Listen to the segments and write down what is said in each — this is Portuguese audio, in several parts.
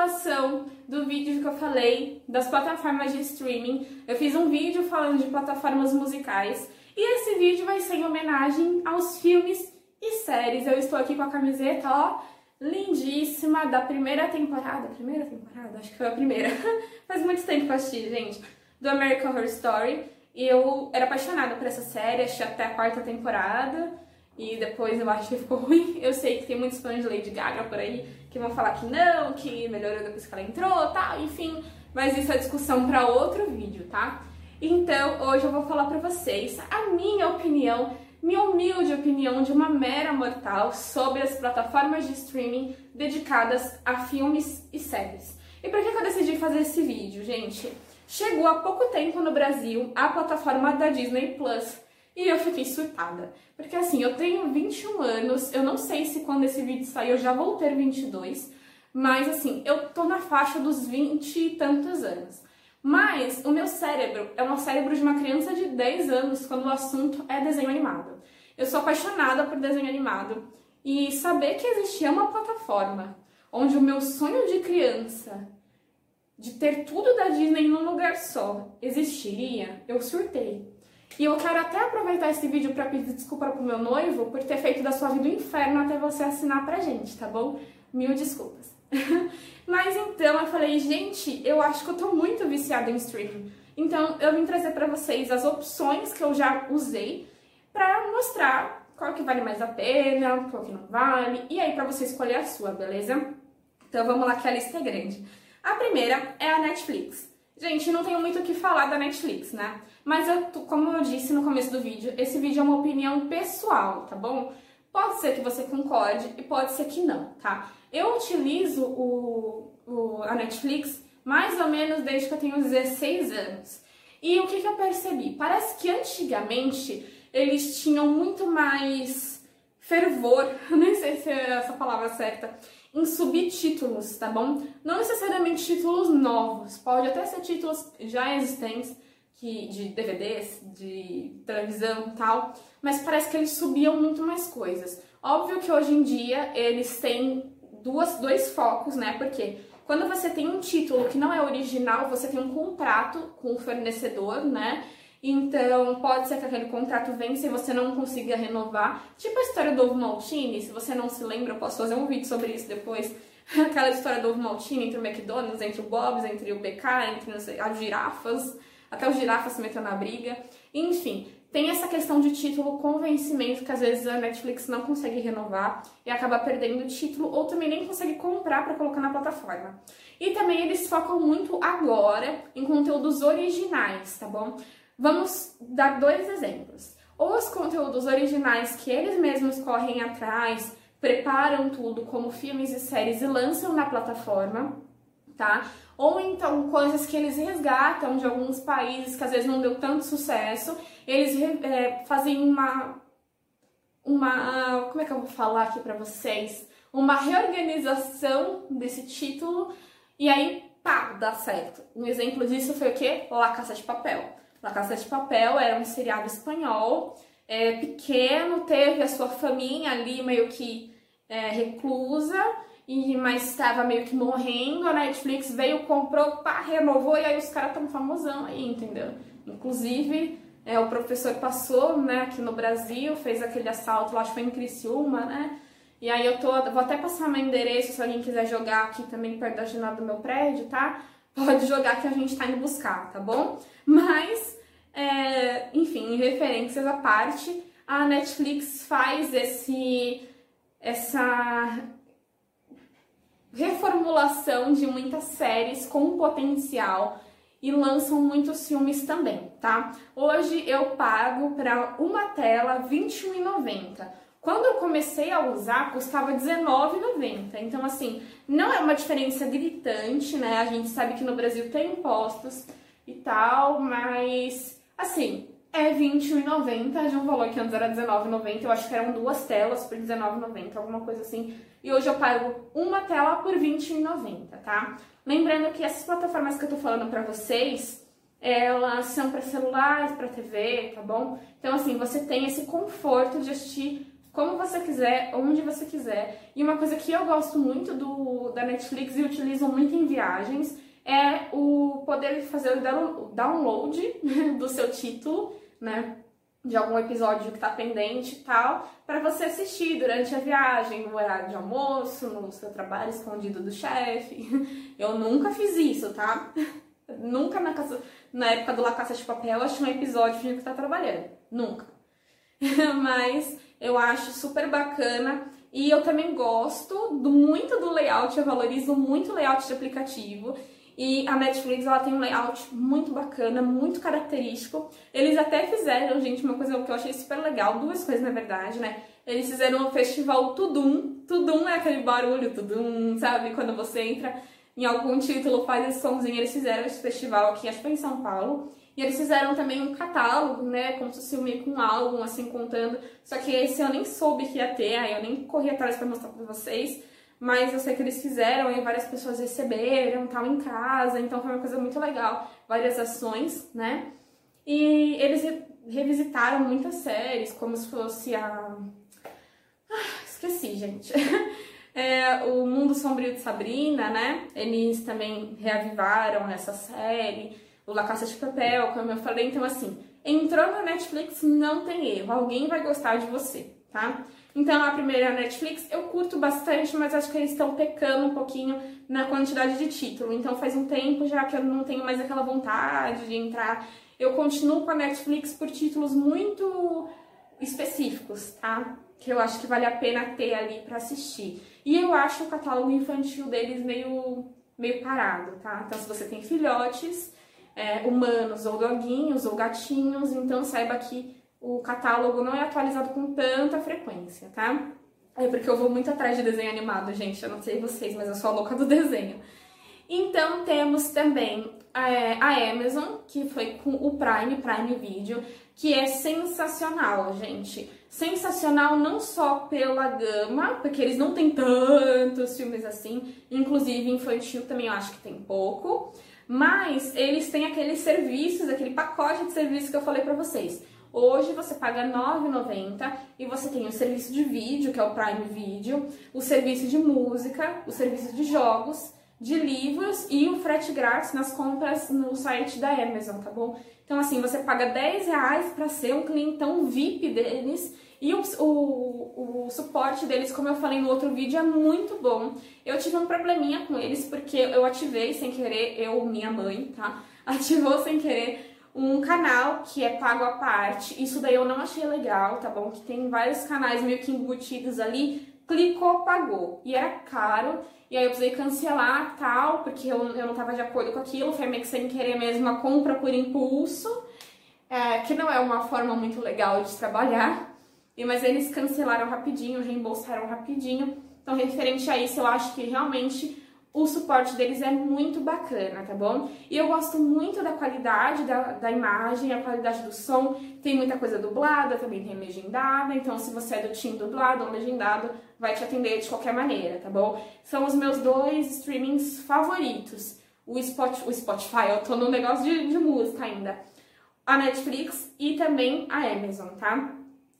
continuação do vídeo que eu falei das plataformas de streaming. Eu fiz um vídeo falando de plataformas musicais e esse vídeo vai ser em homenagem aos filmes e séries. Eu estou aqui com a camiseta, ó, lindíssima da primeira temporada. Primeira temporada? Acho que foi a primeira. Faz muito tempo que eu assisti, gente. Do American Horror Story. E eu era apaixonada por essa série, achei até a quarta temporada e depois eu acho que ficou ruim. Eu sei que tem muitos fãs de Lady Gaga por aí que vão falar que não, que melhorou depois que ela entrou, tal, enfim. Mas isso é discussão para outro vídeo, tá? Então, hoje eu vou falar para vocês a minha opinião, minha humilde opinião de uma mera mortal sobre as plataformas de streaming dedicadas a filmes e séries. E por que eu decidi fazer esse vídeo, gente? Chegou há pouco tempo no Brasil a plataforma da Disney Plus e eu fiquei surtada. Porque assim, eu tenho 21 anos, eu não sei se quando esse vídeo sair eu já vou ter 22, mas assim, eu tô na faixa dos 20 e tantos anos. Mas o meu cérebro é um cérebro de uma criança de 10 anos quando o assunto é desenho animado. Eu sou apaixonada por desenho animado e saber que existia uma plataforma onde o meu sonho de criança de ter tudo da Disney num lugar só existiria, eu surtei. E eu quero até aproveitar esse vídeo para pedir desculpa pro meu noivo por ter feito da sua vida um inferno até você assinar pra gente, tá bom? Mil desculpas. Mas então eu falei, gente, eu acho que eu tô muito viciada em streaming. Então eu vim trazer para vocês as opções que eu já usei para mostrar qual que vale mais a pena, qual que não vale, e aí para você escolher a sua, beleza? Então vamos lá que a lista é grande. A primeira é a Netflix. Gente, não tenho muito o que falar da Netflix, né? Mas eu, como eu disse no começo do vídeo, esse vídeo é uma opinião pessoal, tá bom? Pode ser que você concorde e pode ser que não, tá? Eu utilizo o, o, a Netflix mais ou menos desde que eu tenho 16 anos. E o que, que eu percebi? Parece que antigamente eles tinham muito mais fervor, nem sei se é essa palavra certa, em subtítulos, tá bom? Não necessariamente títulos novos, pode até ser títulos já existentes, que, de DVDs, de televisão e tal, mas parece que eles subiam muito mais coisas. Óbvio que hoje em dia eles têm duas, dois focos, né? Porque quando você tem um título que não é original, você tem um contrato com o fornecedor, né? Então, pode ser que aquele contrato vença e você não consiga renovar. Tipo a história do ovo maltine, se você não se lembra, eu posso fazer um vídeo sobre isso depois. Aquela história do ovo maltine entre o McDonald's, entre o Bob's, entre o BK, entre as girafas até o girafa se meteu na briga. Enfim, tem essa questão de título com vencimento que às vezes a Netflix não consegue renovar e acaba perdendo o título ou também nem consegue comprar para colocar na plataforma. E também eles focam muito agora em conteúdos originais, tá bom? Vamos dar dois exemplos. Os conteúdos originais que eles mesmos correm atrás, preparam tudo como filmes e séries e lançam na plataforma, tá? ou então coisas que eles resgatam de alguns países que às vezes não deu tanto sucesso, eles é, fazem uma uma como é que eu vou falar aqui para vocês, uma reorganização desse título e aí pá, dá certo. Um exemplo disso foi o que? La Casa de Papel. La Casa de Papel era um seriado espanhol, é, pequeno, teve a sua família ali meio que é, reclusa e mas estava meio que morrendo, a Netflix veio, comprou, pá, renovou e aí os caras tão famosão aí, entendeu? Inclusive, é, o professor passou, né, aqui no Brasil, fez aquele assalto, lá, acho que foi em Criciúma, né? E aí eu tô, vou até passar meu endereço se alguém quiser jogar aqui também perto da janela do meu prédio, tá? Pode jogar que a gente tá indo buscar, tá bom? Mas, é, enfim, referências à parte, a Netflix faz esse, essa reformulação de muitas séries com potencial e lançam muitos filmes também, tá? Hoje eu pago para uma tela R$21,90. Quando eu comecei a usar, custava R$19,90. Então, assim, não é uma diferença gritante, né? A gente sabe que no Brasil tem impostos e tal, mas, assim, é R$21,90 de um valor que antes era R$19,90. Eu acho que eram duas telas por R$19,90, alguma coisa assim. E hoje eu pago uma tela por R$20,90, tá? Lembrando que essas plataformas que eu tô falando pra vocês, elas são para celulares, para TV, tá bom? Então, assim, você tem esse conforto de assistir como você quiser, onde você quiser. E uma coisa que eu gosto muito do, da Netflix e utilizo muito em viagens é o poder fazer o download do seu título, né? De algum episódio que tá pendente e tal, para você assistir durante a viagem, no horário de almoço, no seu trabalho escondido do chefe. Eu nunca fiz isso, tá? Nunca na, casa, na época do La Caça de Papel achei um episódio de que tá trabalhando. Nunca. Mas eu acho super bacana e eu também gosto do, muito do layout, eu valorizo muito o layout de aplicativo. E a Netflix ela tem um layout muito bacana, muito característico. Eles até fizeram, gente, uma coisa que eu achei super legal, duas coisas na verdade, né? Eles fizeram o festival Tudum. Tudum é aquele barulho, Tudum, sabe? Quando você entra em algum título, faz esse somzinho. Eles fizeram esse festival aqui, acho que foi em São Paulo. E eles fizeram também um catálogo, né? Como se fosse meio com um álbum, assim, contando. Só que esse eu nem soube que ia ter, aí eu nem corri atrás pra mostrar pra vocês. Mas eu sei que eles fizeram e várias pessoas receberam, tal, em casa. Então foi uma coisa muito legal. Várias ações, né? E eles re revisitaram muitas séries, como se fosse a... Ah, esqueci, gente. É, o Mundo Sombrio de Sabrina, né? Eles também reavivaram essa série o La Caça de Papel, como eu falei. Então, assim, entrou na Netflix, não tem erro. Alguém vai gostar de você, tá? Então, a primeira Netflix eu curto bastante, mas acho que eles estão pecando um pouquinho na quantidade de título. Então, faz um tempo já que eu não tenho mais aquela vontade de entrar. Eu continuo com a Netflix por títulos muito específicos, tá? Que eu acho que vale a pena ter ali para assistir. E eu acho o catálogo infantil deles meio, meio parado, tá? Então, se você tem filhotes, é, humanos, ou doguinhos, ou gatinhos, então saiba que o catálogo não é atualizado com tanta frequência, tá? É porque eu vou muito atrás de desenho animado, gente. Eu não sei vocês, mas eu sou a louca do desenho. Então temos também é, a Amazon, que foi com o Prime, Prime Video, que é sensacional, gente. Sensacional não só pela gama, porque eles não têm tantos filmes assim, inclusive infantil também eu acho que tem pouco. Mas eles têm aqueles serviços, aquele pacote de serviços que eu falei pra vocês. Hoje você paga R$ 9,90 e você tem o serviço de vídeo, que é o Prime Video, o serviço de música, o serviço de jogos, de livros e o frete grátis nas compras no site da Amazon, tá bom? Então, assim, você paga 10 reais para ser um clientão VIP deles e o, o, o, suporte deles, como eu falei no outro vídeo, é muito bom. Eu tive um probleminha com eles porque eu ativei sem querer, eu, minha mãe, tá? Ativou sem querer um canal que é pago à parte. Isso daí eu não achei legal, tá bom? Que tem vários canais meio que embutidos ali. Clicou, pagou. E era caro. E aí eu precisei cancelar tal, porque eu, eu não tava de acordo com aquilo. Foi meio que sem querer mesmo a compra por impulso. É, que não é uma forma muito legal de trabalhar. E, mas eles cancelaram rapidinho, reembolsaram rapidinho. Então, referente a isso, eu acho que realmente o suporte deles é muito bacana, tá bom? E eu gosto muito da qualidade da, da imagem, a qualidade do som. Tem muita coisa dublada, também tem legendada. Então, se você é do time dublado ou legendado, vai te atender de qualquer maneira, tá bom? São os meus dois streamings favoritos. O Spotify, o Spotify eu tô no negócio de, de música ainda. A Netflix e também a Amazon, tá?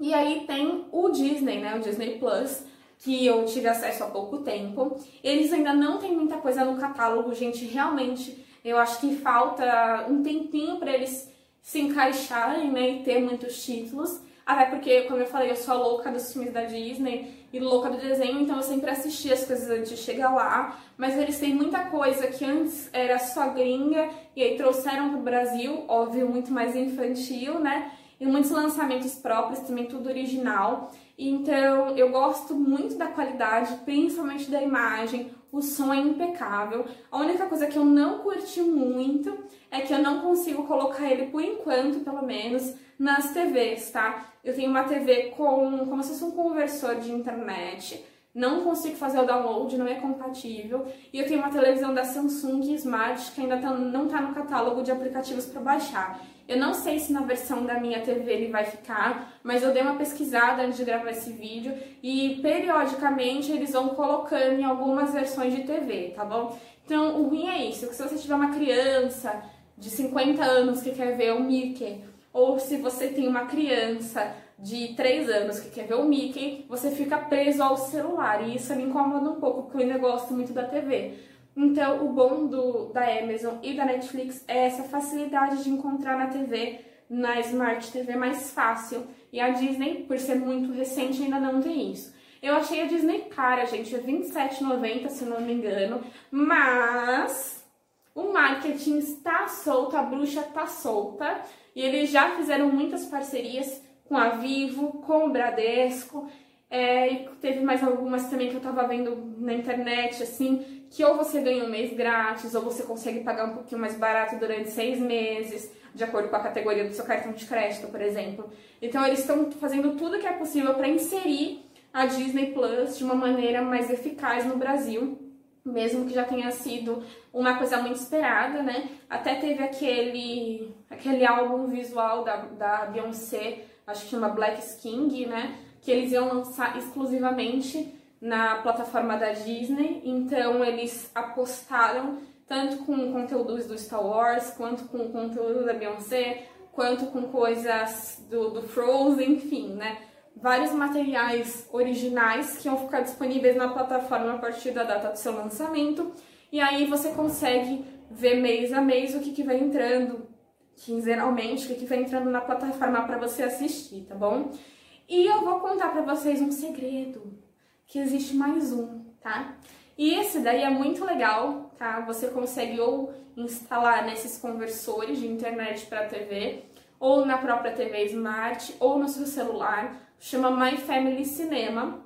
E aí tem o Disney, né? O Disney Plus, que eu tive acesso há pouco tempo. Eles ainda não têm muita coisa no catálogo, gente. Realmente, eu acho que falta um tempinho para eles se encaixarem, né? E ter muitos títulos. Até porque, como eu falei, eu sou louca dos filmes da Disney e louca do desenho, então eu sempre assisti as coisas antes de chegar lá. Mas eles têm muita coisa que antes era só gringa e aí trouxeram pro Brasil, óbvio, muito mais infantil, né? E muitos lançamentos próprios, também tudo original. Então eu gosto muito da qualidade, principalmente da imagem, o som é impecável. A única coisa que eu não curti muito é que eu não consigo colocar ele, por enquanto, pelo menos, nas TVs, tá? Eu tenho uma TV com como se fosse um conversor de internet não consigo fazer o download, não é compatível. E eu tenho uma televisão da Samsung Smart que ainda tá, não está no catálogo de aplicativos para baixar. Eu não sei se na versão da minha TV ele vai ficar, mas eu dei uma pesquisada antes de gravar esse vídeo e periodicamente eles vão colocando em algumas versões de TV, tá bom? Então o ruim é isso, que se você tiver uma criança de 50 anos que quer ver o Mickey, ou se você tem uma criança de 3 anos que quer ver o Mickey, você fica preso ao celular. E isso me incomoda um pouco, porque eu ainda gosto muito da TV. Então, o bom do, da Amazon e da Netflix é essa facilidade de encontrar na TV, na Smart TV mais fácil. E a Disney, por ser muito recente, ainda não tem isso. Eu achei a Disney cara, gente, é R$27,90, se não me engano, mas o marketing está solto, a bruxa está solta, e eles já fizeram muitas parcerias com a Vivo, com o Bradesco, é, e teve mais algumas também que eu tava vendo na internet, assim, que ou você ganha um mês grátis, ou você consegue pagar um pouquinho mais barato durante seis meses, de acordo com a categoria do seu cartão de crédito, por exemplo. Então eles estão fazendo tudo que é possível para inserir a Disney Plus de uma maneira mais eficaz no Brasil, mesmo que já tenha sido uma coisa muito esperada, né? Até teve aquele, aquele álbum visual da, da Beyoncé, acho que chama Black King, né? Que eles iam lançar exclusivamente na plataforma da Disney, então eles apostaram tanto com conteúdos do Star Wars, quanto com conteúdo da Beyoncé, quanto com coisas do, do Frozen, enfim, né? Vários materiais originais que vão ficar disponíveis na plataforma a partir da data do seu lançamento. E aí você consegue ver mês a mês o que, que vai entrando, quinzenalmente, o que, que vai entrando na plataforma para você assistir, tá bom? E eu vou contar para vocês um segredo, que existe mais um, tá? E esse daí é muito legal, tá? Você consegue ou instalar nesses conversores de internet para TV, ou na própria TV Smart, ou no seu celular. Chama My Family Cinema,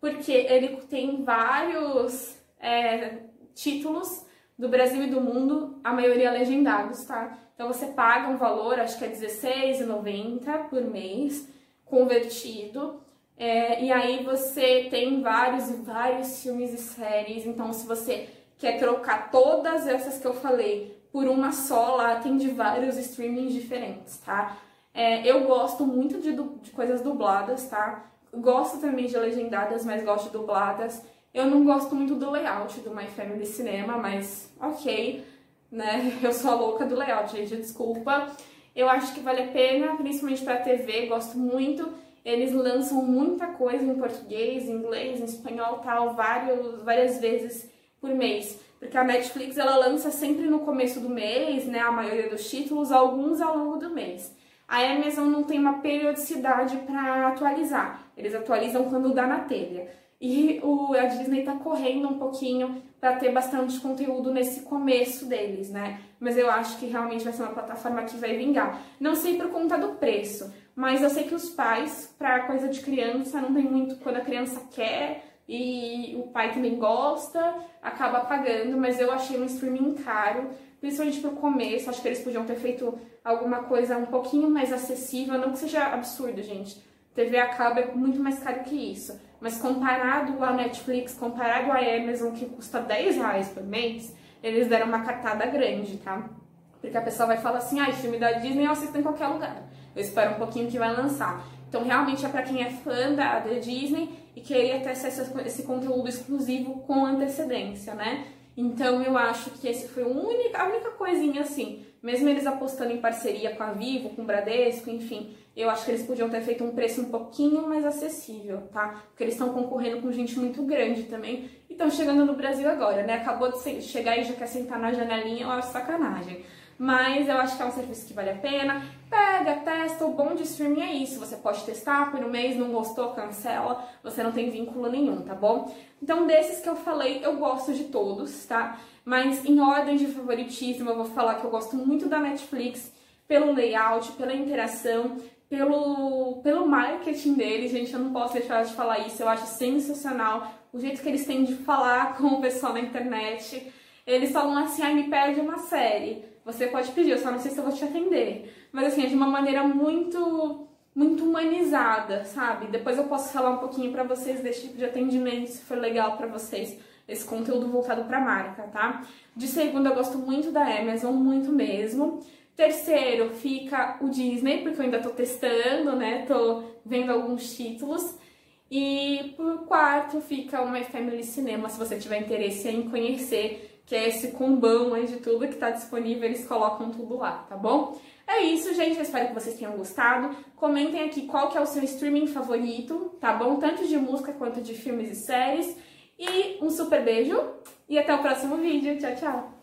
porque ele tem vários é, títulos do Brasil e do mundo, a maioria legendados, tá? Então você paga um valor, acho que é R$16,90 por mês, convertido. É, e aí você tem vários e vários filmes e séries. Então, se você quer trocar todas essas que eu falei por uma só, lá tem de vários streamings diferentes, tá? É, eu gosto muito de, de coisas dubladas, tá? Gosto também de legendadas, mas gosto de dubladas. Eu não gosto muito do layout do My Family Cinema, mas ok, né? Eu sou a louca do layout, gente, desculpa. Eu acho que vale a pena, principalmente pra TV, gosto muito. Eles lançam muita coisa em português, inglês, em espanhol, tal, vários, várias vezes por mês. Porque a Netflix ela lança sempre no começo do mês, né, a maioria dos títulos, alguns ao longo do mês. A Amazon não tem uma periodicidade para atualizar. Eles atualizam quando dá na telha. E o, a Disney tá correndo um pouquinho para ter bastante conteúdo nesse começo deles, né? Mas eu acho que realmente vai ser uma plataforma que vai vingar. Não sei por conta do preço, mas eu sei que os pais, para coisa de criança, não tem muito quando a criança quer e o pai também gosta, acaba pagando, mas eu achei um streaming caro, principalmente pro começo, acho que eles podiam ter feito alguma coisa um pouquinho mais acessível, não que seja absurdo, gente. TV a cabo é muito mais caro que isso, mas comparado à Netflix, comparado à Amazon, que custa 10 reais por mês, eles deram uma cartada grande, tá? Porque a pessoa vai falar assim, ah, filme da Disney eu assisto em qualquer lugar. Eu espero um pouquinho que vai lançar. Então, realmente é para quem é fã da, da Disney e queria ter acesso a esse conteúdo exclusivo com antecedência, né? Então, eu acho que esse foi a única, a única coisinha assim. Mesmo eles apostando em parceria com a Vivo, com o Bradesco, enfim, eu acho que eles podiam ter feito um preço um pouquinho mais acessível, tá? Porque eles estão concorrendo com gente muito grande também e estão chegando no Brasil agora, né? Acabou de chegar e já quer sentar na janelinha, eu acho sacanagem mas eu acho que é um serviço que vale a pena. Pega, testa, o bom de streaming é isso. Você pode testar por um mês, não gostou, cancela, você não tem vínculo nenhum, tá bom? Então, desses que eu falei, eu gosto de todos, tá? Mas em ordem de favoritismo, eu vou falar que eu gosto muito da Netflix pelo layout, pela interação, pelo, pelo marketing deles, gente, eu não posso deixar de falar isso, eu acho sensacional o jeito que eles têm de falar com o pessoal na internet. Eles falam assim, ai, me pede uma série. Você pode pedir, eu só não sei se eu vou te atender. Mas assim, é de uma maneira muito muito humanizada, sabe? Depois eu posso falar um pouquinho para vocês desse tipo de atendimento, se for legal para vocês, esse conteúdo voltado para marca, tá? De segundo, eu gosto muito da Amazon, muito mesmo. Terceiro, fica o Disney, porque eu ainda tô testando, né? Tô vendo alguns títulos. E por quarto, fica o My Family Cinema, se você tiver interesse em conhecer que é esse combão aí de tudo que está disponível, eles colocam tudo lá, tá bom? É isso, gente. Eu espero que vocês tenham gostado. Comentem aqui qual que é o seu streaming favorito, tá bom? Tanto de música quanto de filmes e séries. E um super beijo e até o próximo vídeo. Tchau, tchau!